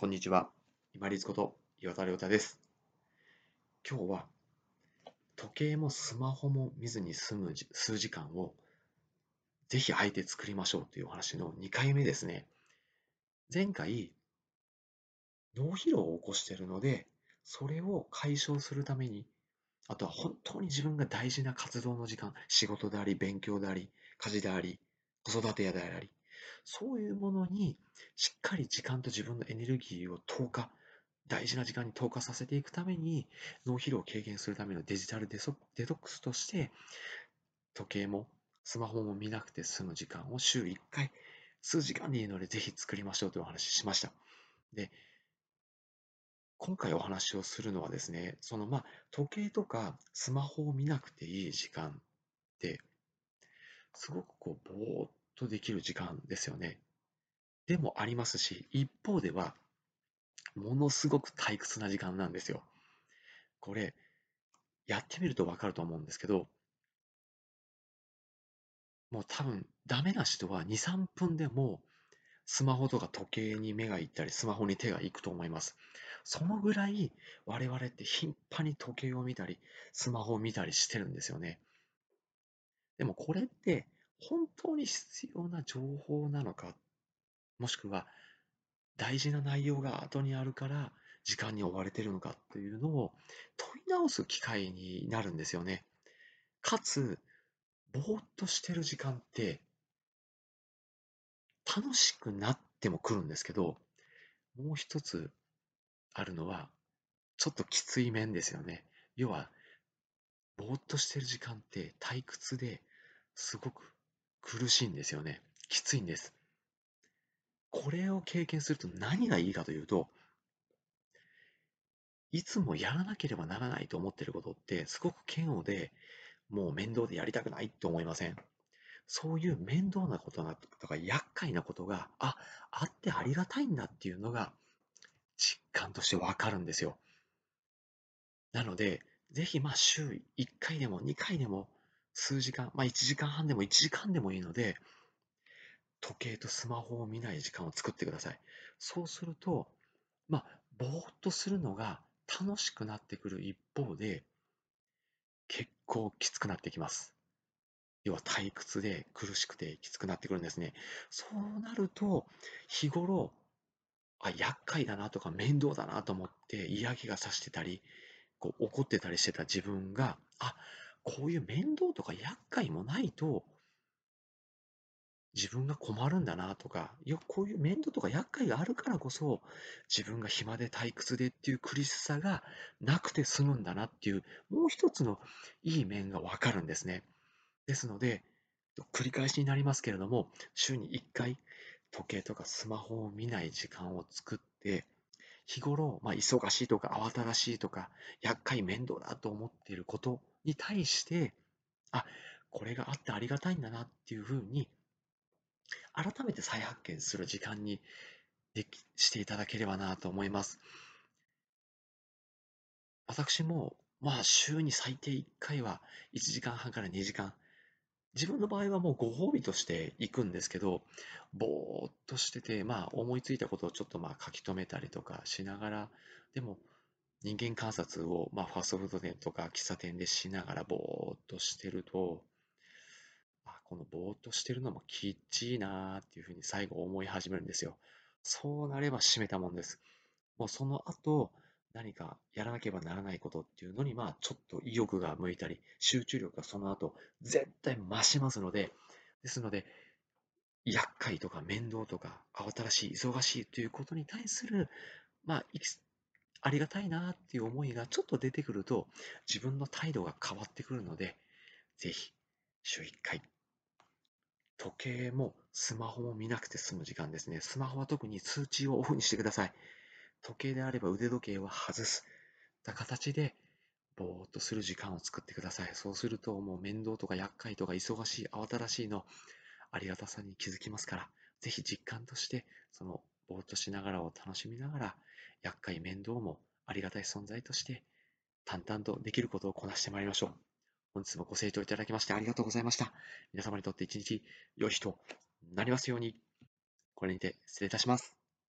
こんにちは。今立こと岩田亮太です。今日は時計もスマホも見ずに済む数時間をぜひあえて作りましょうというお話の2回目ですね。前回、脳疲労を起こしているので、それを解消するために、あとは本当に自分が大事な活動の時間、仕事であり、勉強であり、家事であり、子育てやであり、そういうものにしっかり時間と自分のエネルギーを投下、大事な時間に投下させていくために、脳疲労を軽減するためのデジタルデソデトックスとして、時計もスマホも見なくて済む時間を週1回、数時間でいいのでぜひ作りましょうというお話ししました。で、今回お話をするのはですね、そのまあ時計とかスマホを見なくていい時間って、すごくこうぼーっとできる時間ですよね。でもありますし、一方では、ものすごく退屈な時間なんですよ。これ、やってみるとわかると思うんですけど、もう多分、ダメな人は2、3分でもスマホとか時計に目がいったり、スマホに手がいくと思います。そのぐらい我々って頻繁に時計を見たり、スマホを見たりしてるんですよね。でもこれって本当に必要な情報なのか、もしくは大事な内容が後にあるから時間に追われてるのかというのを問い直す機会になるんですよね。かつ、ぼーっとしてる時間って楽しくなってもくるんですけど、もう一つあるのは、ちょっときつい面ですよね。要は、ぼーっとしてる時間って退屈ですごく苦しいんですよね。きついんです。これを経験すると何がいいかというと、いつもやらなければならないと思っていることってすごく嫌悪で、もう面倒でやりたくないと思いませんそういう面倒なこととか厄介なことが、あ、あってありがたいんだっていうのが実感としてわかるんですよ。なので、ぜひまあ週1回でも2回でも数時間、まあ1時間半でも1時間でもいいので、時計とスマホを見ない時間を作ってください。そうすると、まあ、ぼーっとするのが楽しくなってくる一方で、結構きつくなってきます。要は退屈で苦しくてきつくなってくるんですね。そうなると、日頃、あ、厄介だなとか面倒だなと思って嫌気がさしてたり、こう怒ってたりしてた自分が、あ、こういう面倒とか厄介もないと、自分が困るんだなとか、いや、こういう面倒とか厄介があるからこそ、自分が暇で退屈でっていう苦しさがなくて済むんだなっていう、もう一つのいい面がわかるんですね。ですので、繰り返しになりますけれども、週に1回、時計とかスマホを見ない時間を作って、日頃、まあ、忙しいとか慌ただしいとか、厄介面倒だと思っていることに対して、あ、これがあってありがたいんだなっていうふうに、改めて再発見する時間にできしていただければなと思います。私も、まあ、週に最低1回は1時間半から2時間、自分の場合はもうご褒美として行くんですけど、ぼーっとしてて、まあ思いついたことをちょっとまあ書き留めたりとかしながら、でも人間観察を、まあ、ファストフード店とか喫茶店でしながらぼーっとしてると、あ、このぼーっとしてるのもきっちいなーっていうふうに最後思い始めるんですよ。そうなれば閉めたもんです。もうその後、何かやらなければならないことっていうのに、まあ、ちょっと意欲が向いたり、集中力がその後、絶対増しますので、ですので、厄介とか面倒とか、慌ただしい、忙しいということに対する、まあ、ありがたいなっていう思いがちょっと出てくると、自分の態度が変わってくるので、ぜひ、週1回、時計もスマホも見なくて済む時間ですね。スマホは特に通知をオフにしてください。時計であれば腕時計は外す。た形で、ぼーっとする時間を作ってください。そうすると、もう面倒とか厄介とか忙しい、慌ただしいの、ありがたさに気づきますから、ぜひ実感として、そのぼーっとしながらを楽しみながら、厄介面倒もありがたい存在として、淡々とできることをこなしてまいりましょう。本日もご清聴いただきましてありがとうございました。皆様にとって一日良い日となりますように。これにて失礼いたします。